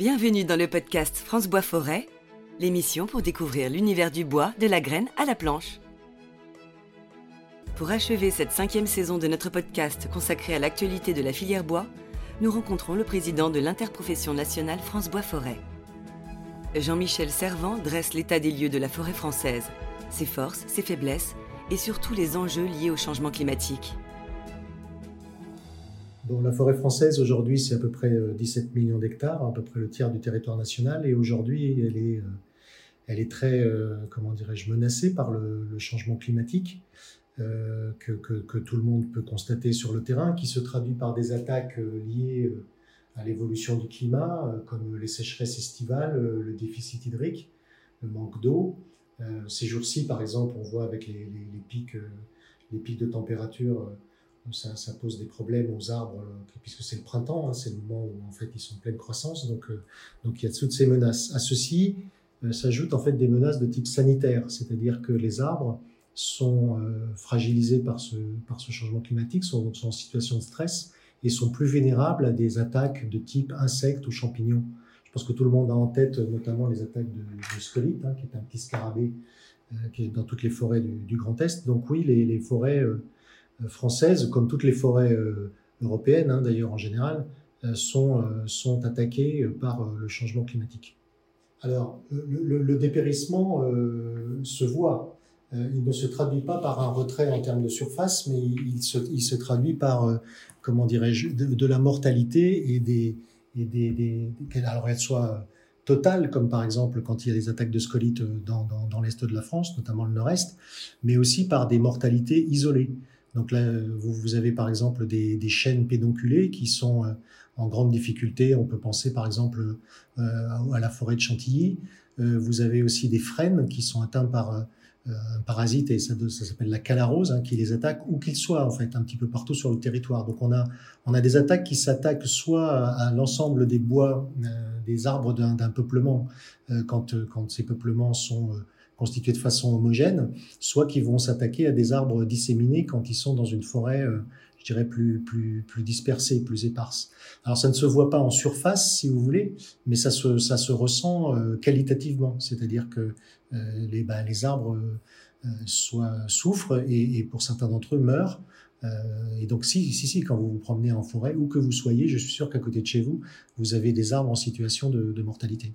Bienvenue dans le podcast France Bois Forêt, l'émission pour découvrir l'univers du bois, de la graine à la planche. Pour achever cette cinquième saison de notre podcast consacré à l'actualité de la filière bois, nous rencontrons le président de l'interprofession nationale France Bois Forêt. Jean-Michel Servant dresse l'état des lieux de la forêt française, ses forces, ses faiblesses et surtout les enjeux liés au changement climatique. La forêt française aujourd'hui c'est à peu près 17 euh, millions d'hectares, à peu près le tiers du territoire national, et aujourd'hui elle est, euh, elle est très, euh, comment dirais-je, menacée par le, changement climatique. que, tout le monde peut constater sur le terrain, qui se traduit par des attaques liées à l'évolution du climat, comme les sécheresses estivales, le déficit hydrique, le manque d'eau. Ces jours-ci, par exemple, on voit avec les pics, les pics de température ça, pose des problèmes aux arbres, euh, puisque c'est le printemps, hein, c'est le moment où en fait ils sont en pleine croissance, donc, euh, donc il y a toutes ces menaces. À ceci euh, s'ajoutent en fait des menaces de type sanitaire, c'est-à-dire que les arbres sont fragilisés par ce, par ce changement climatique, sont, sont, en situation de stress et sont plus vulnérables à des attaques de type insectes ou champignons. Je pense que tout le monde a en tête notamment les attaques de, de hein, qui est un petit scarabée qui est dans toutes les forêts du, Grand Est. Donc oui, les, forêts françaises, comme toutes les forêts euh, européennes hein, d'ailleurs en général, euh, sont, sont attaquées par le changement climatique. Alors, le, dépérissement se voit. il ne se traduit pas par un retrait en termes de surface, mais il se, il se traduit par, comment dirais-je, de, la mortalité et des, et des, des, alors elle soit totale, comme par exemple quand il y a des attaques de scolytes dans, dans, dans l'est de la France, notamment le nord-est, mais aussi par des mortalités isolées. Donc là, vous, avez par exemple des, des, chaînes pédonculées qui sont euh, en grande difficulté. On peut penser par exemple euh, à la forêt de Chantilly. Euh, vous avez aussi des frênes qui sont atteints par un parasite et ça, s'appelle la calarose hein, qui les attaque où qu'ils soient en fait un petit peu partout sur le territoire. Donc on a on a des attaques qui s'attaquent soit à, l'ensemble des bois, des arbres d'un peuplement quand quand ces peuplements sont constitués de façon homogène, soit qui vont s'attaquer à des arbres disséminés quand ils sont dans une forêt, euh, je dirais, plus, plus, plus dispersée, plus éparse. Alors ça ne se voit pas en surface, si vous voulez, mais ça se, ça se ressent euh, qualitativement, c'est-à-dire que euh, les, bah, les arbres souffrent et, pour certains d'entre eux meurent. et donc si, si, si, quand vous vous promenez en forêt, où que vous soyez, je suis sûr qu'à côté de chez vous, vous avez des arbres en situation de mortalité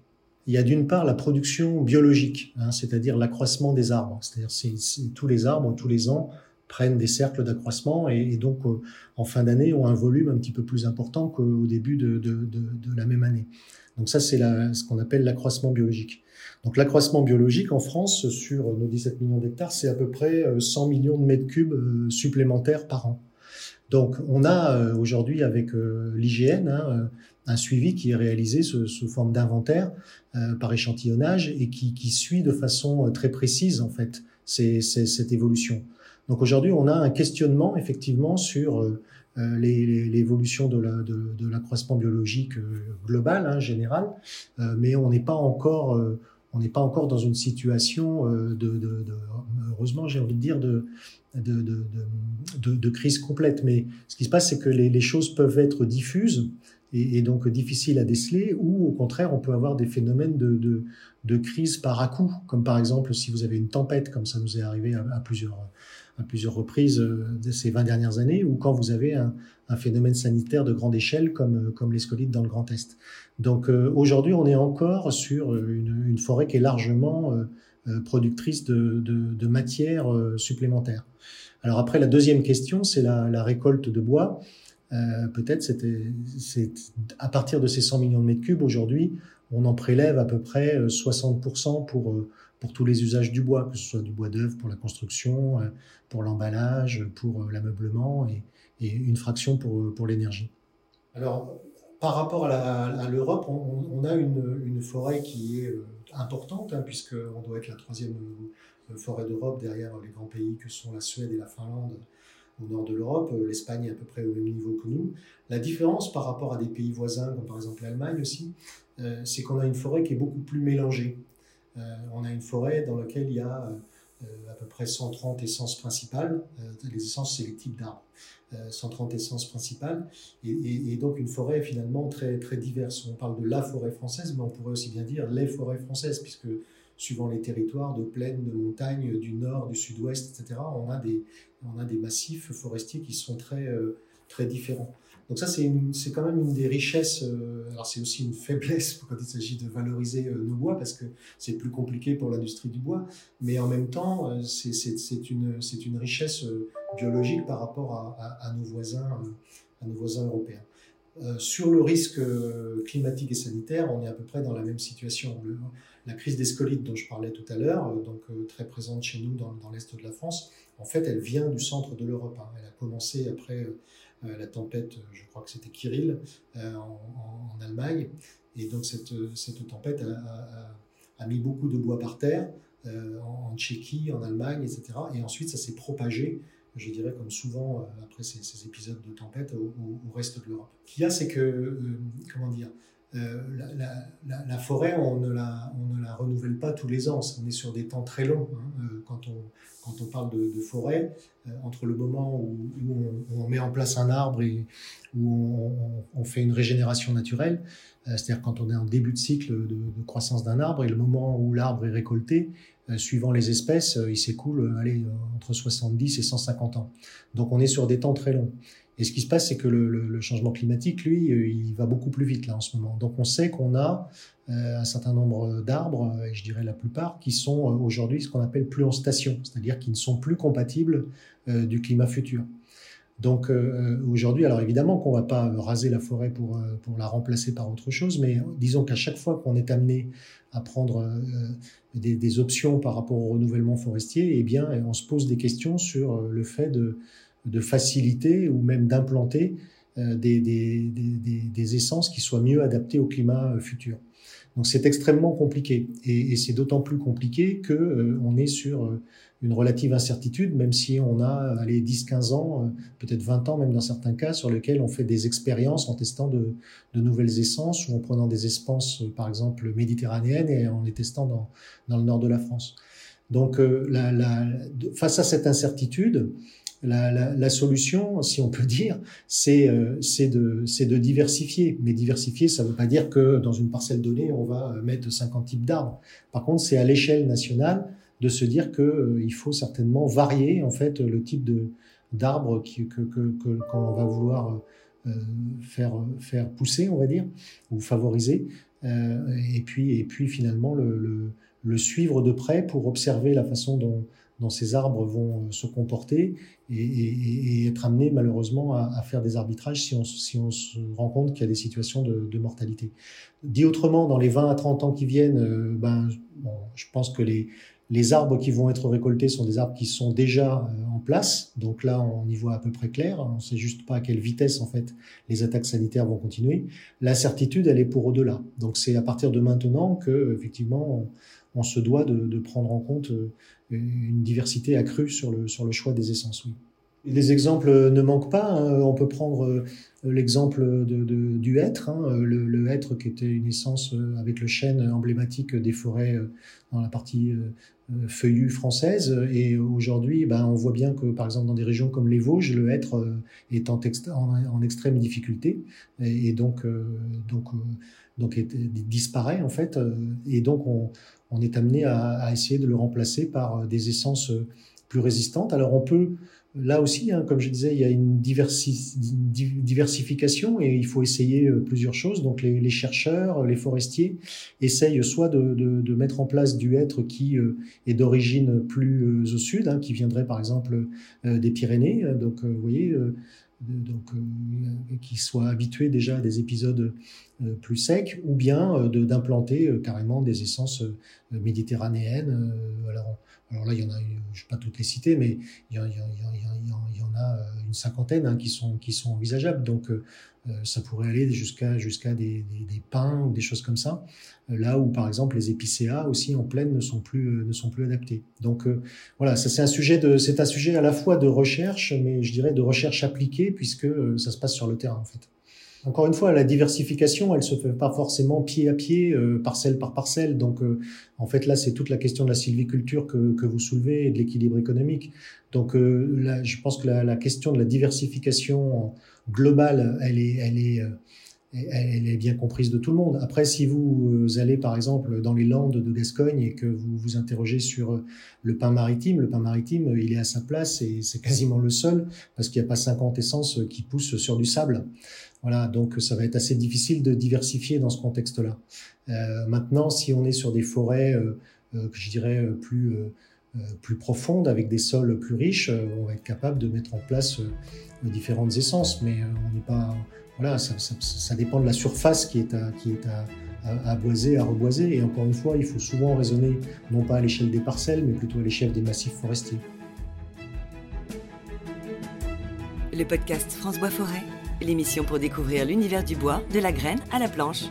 il y a d'une part la production biologique, hein, c'est-à-dire l'accroissement des arbres. C'est-à-dire c'est, tous les arbres, tous les ans, prennent des cercles d'accroissement et, donc euh, en fin d'année ont un volume un petit peu plus important qu'au début de, la même année. Donc ça, c'est ce qu'on appelle l'accroissement biologique. Donc l'accroissement biologique en France, sur nos 17 millions d'hectares, c'est à peu près 100 euh, millions de mètres cubes euh, supplémentaires par an. Donc on a aujourd'hui avec l'IGN un suivi qui est réalisé sous, forme d'inventaire euh, par échantillonnage et qui, suit de façon euh, très précise en fait cette évolution. Donc aujourd'hui, on a un questionnement effectivement sur euh, l'évolution de, la, l'accroissement biologique global, hein, général, mais on n'est pas encore on n'est pas encore dans une situation de, heureusement j'ai envie de dire de crise complète. Mais ce qui se passe, c'est que les choses peuvent être diffuses et, donc difficile à déceler, ou au contraire, on peut avoir des phénomènes de, crise par à-coup, comme par exemple si vous avez une tempête, comme ça nous est arrivé à, plusieurs, à plusieurs reprises euh, ces 20 dernières années, ou quand vous avez un, phénomène sanitaire de grande échelle comme, comme les scolites dans le Grand Est. Donc euh, aujourd'hui, on est encore sur une, forêt qui est largement euh, productrice de, matières supplémentaires. Alors après, la deuxième question, c'est la récolte de bois. Euh, peut-être c'est à partir de ces 100 millions de mètres cubes aujourd'hui, on en prélève à peu près 60% euh, pour euh, pour tous les usages du bois, que ce soit du bois d'œuvre pour la construction, pour l'emballage, pour l'ameublement et, une fraction pour pour l'énergie. Alors par rapport à l'Europe, on, a une, une, forêt qui est importante hein, puisque on doit être la troisième forêt d'Europe derrière les grands pays que sont la Suède et la Finlande au nord de l'Europe, euh, l'Espagne est à peu près au même niveau que nous. La différence par rapport à des pays voisins, comme par exemple l'Allemagne aussi, euh, c'est qu'on a une forêt qui est beaucoup plus mélangée. Euh, on a une forêt dans laquelle il y a à peu près 130 essences principales. les essences, c'est les types d'arbres. 130 essences principales, et, donc une forêt finalement très, très diverse. On parle de la forêt française, mais on pourrait aussi bien dire les forêts françaises, puisque suivant les territoires de plaine, de montagne, du nord, du sud-ouest, etc., on a, des, on a des massifs forestiers qui sont très, euh, très différents. Donc ça, c'est quand même une des richesses, euh, alors c'est aussi une faiblesse quand il s'agit de valoriser euh, nos bois, parce que c'est plus compliqué pour l'industrie du bois, mais en même temps, c'est une, une richesse biologique par rapport à, nos, voisins, à nos voisins européens. sur le risque climatique et sanitaire, on est à peu près dans la même situation. La crise des scolites dont je parlais tout à l'heure, euh, donc euh, très présente chez nous dans, l'est de la France, en fait, elle vient du centre de l'Europe. Hein. Elle a commencé après euh, la tempête, je crois que c'était Kirill, en, Allemagne. Et donc cette, tempête a, mis beaucoup de bois par terre, en, Tchéquie, en Allemagne, etc. Et ensuite, ça s'est propagé je dirais comme souvent après ces, épisodes de tempête au, reste de l'Europe. Ce qu'il y a, c'est que, comment dire, euh, la, forêt, on ne la, renouvelle pas tous les ans. On est sur des temps très longs. Hein. Euh, quand, on, parle de, forêt, euh, entre le moment où, on, met en place un arbre et où on, fait une régénération naturelle, c'est-à-dire quand on est en début de cycle de, croissance d'un arbre, et le moment où l'arbre est récolté, suivant les espèces, il s'écoule entre 70 et 150 ans. Donc on est sur des temps très longs. Et ce qui se passe, c'est que le, changement climatique, lui, euh, il va beaucoup plus vite là en ce moment. Donc on sait qu'on a euh, un certain nombre d'arbres, et je dirais la plupart, qui sont euh, aujourd'hui ce qu'on appelle plus en station, c'est-à-dire qui ne sont plus compatibles du climat futur. Donc aujourd'hui, alors évidemment qu'on ne va pas raser la forêt pour, la remplacer par autre chose, mais disons qu'à chaque fois qu'on est amené à prendre des, options par rapport au renouvellement forestier, eh bien, on se pose des questions sur le fait de de faciliter ou même d'implanter euh, des, essences qui soient mieux adaptées au climat euh, futur. Donc c'est extrêmement compliqué et, c'est d'autant plus compliqué que euh, on est sur une relative incertitude, même si on a allez 10-15 ans, peut-être 20 ans même dans certains cas, sur lesquels on fait des expériences en testant de, nouvelles essences ou en prenant des essences par exemple méditerranéennes et en les testant dans, le nord de la France. Donc face à cette incertitude, la, solution, si on peut dire, c'est euh, de, diversifier. Mais diversifier, ça ne veut pas dire que dans une parcelle donnée, on va euh, mettre 50 types d'arbres. Par contre, c'est à l'échelle nationale de se dire qu'il euh, faut certainement varier en fait le type d'arbres que qu'on va vouloir faire faire pousser, on va dire, ou favoriser. et puis et puis finalement le, le suivre de près pour observer la façon dont dont ces arbres vont euh, se comporter et, être amenés malheureusement à, faire des arbitrages si on, se rend compte qu'il y a des situations de, mortalité. Dit autrement, dans les 20 à 30 ans qui viennent, euh, ben, je pense que les, arbres qui vont être récoltés sont des arbres qui sont déjà euh, en place. Donc là, on y voit à peu près clair. On ne sait juste pas à quelle vitesse, en fait, les attaques sanitaires vont continuer. L'incertitude, elle est pour au-delà. Donc c'est à partir de maintenant que, effectivement, on, se doit de, prendre en compte une diversité accrue sur le, choix des essences. Oui. Les exemples ne manquent pas. Hein. On peut prendre euh, l'exemple du hêtre, hein. le, le, hêtre qui était une essence euh, avec le chêne emblématique des forêts euh, dans la partie feuillue française. Et aujourd'hui, ben, on voit bien que, par exemple, dans des régions comme les Vosges, le hêtre est en, extrême difficulté et, donc, donc disparaît en fait. Et donc, on, est amené à, essayer de le remplacer par euh, des essences euh, plus résistantes. Alors on peut, là aussi, hein, comme je disais, il y a une diversification et il faut essayer euh, plusieurs choses. Donc les, chercheurs, les forestiers essayent soit de, mettre en place du hêtre qui est d'origine plus au sud, hein, qui viendrait par exemple des Pyrénées. Donc vous voyez, donc, euh, qui soient habitués déjà à des épisodes euh, plus secs, ou bien euh, d'implanter carrément des essences méditerranéennes. Alors là, il y en a, je ne vais pas toutes les citer, mais il y, en, a une cinquantaine hein, qui, sont, envisageables. Donc, ça pourrait aller jusqu'à des, pins ou des choses comme ça. Là où, par exemple, les épicéas aussi en plaine ne sont plus, adaptés. Donc, voilà, c'est un sujet à la fois de recherche, mais je dirais de recherche appliquée, puisque ça se passe sur le terrain, en fait. Encore une fois, la diversification, elle se fait pas forcément pied à pied, euh, parcelle par parcelle. Donc, euh, en fait, là, c'est toute la question de la sylviculture que, que vous soulevez et de l'équilibre économique. Donc, euh, là, je pense que la, la, question de la diversification globale, elle est, elle est, elle est bien comprise de tout le monde. Après, si vous allez par exemple dans les Landes de Gascogne et que vous vous interrogez sur le pain maritime, le pain maritime, il est à sa place et c'est quasiment le seul parce qu'il n'y a pas 50 essences qui poussent sur du sable. Voilà, donc ça va être assez difficile de diversifier dans ce contexte-là. Euh, maintenant, si on est sur des forêts, euh, euh je dirais euh, plus euh, plus profondes, avec des sols plus riches, on va être capable de mettre en place différentes essences. Mais on n'est pas, voilà, ça, dépend de la surface qui est à qui à, à boiser, à reboiser. Et encore une fois, il faut souvent raisonner non pas à l'échelle des parcelles, mais plutôt à l'échelle des massifs forestiers. Le podcast France Bois Forêt l'émission pour découvrir l'univers du bois, de la graine à la planche.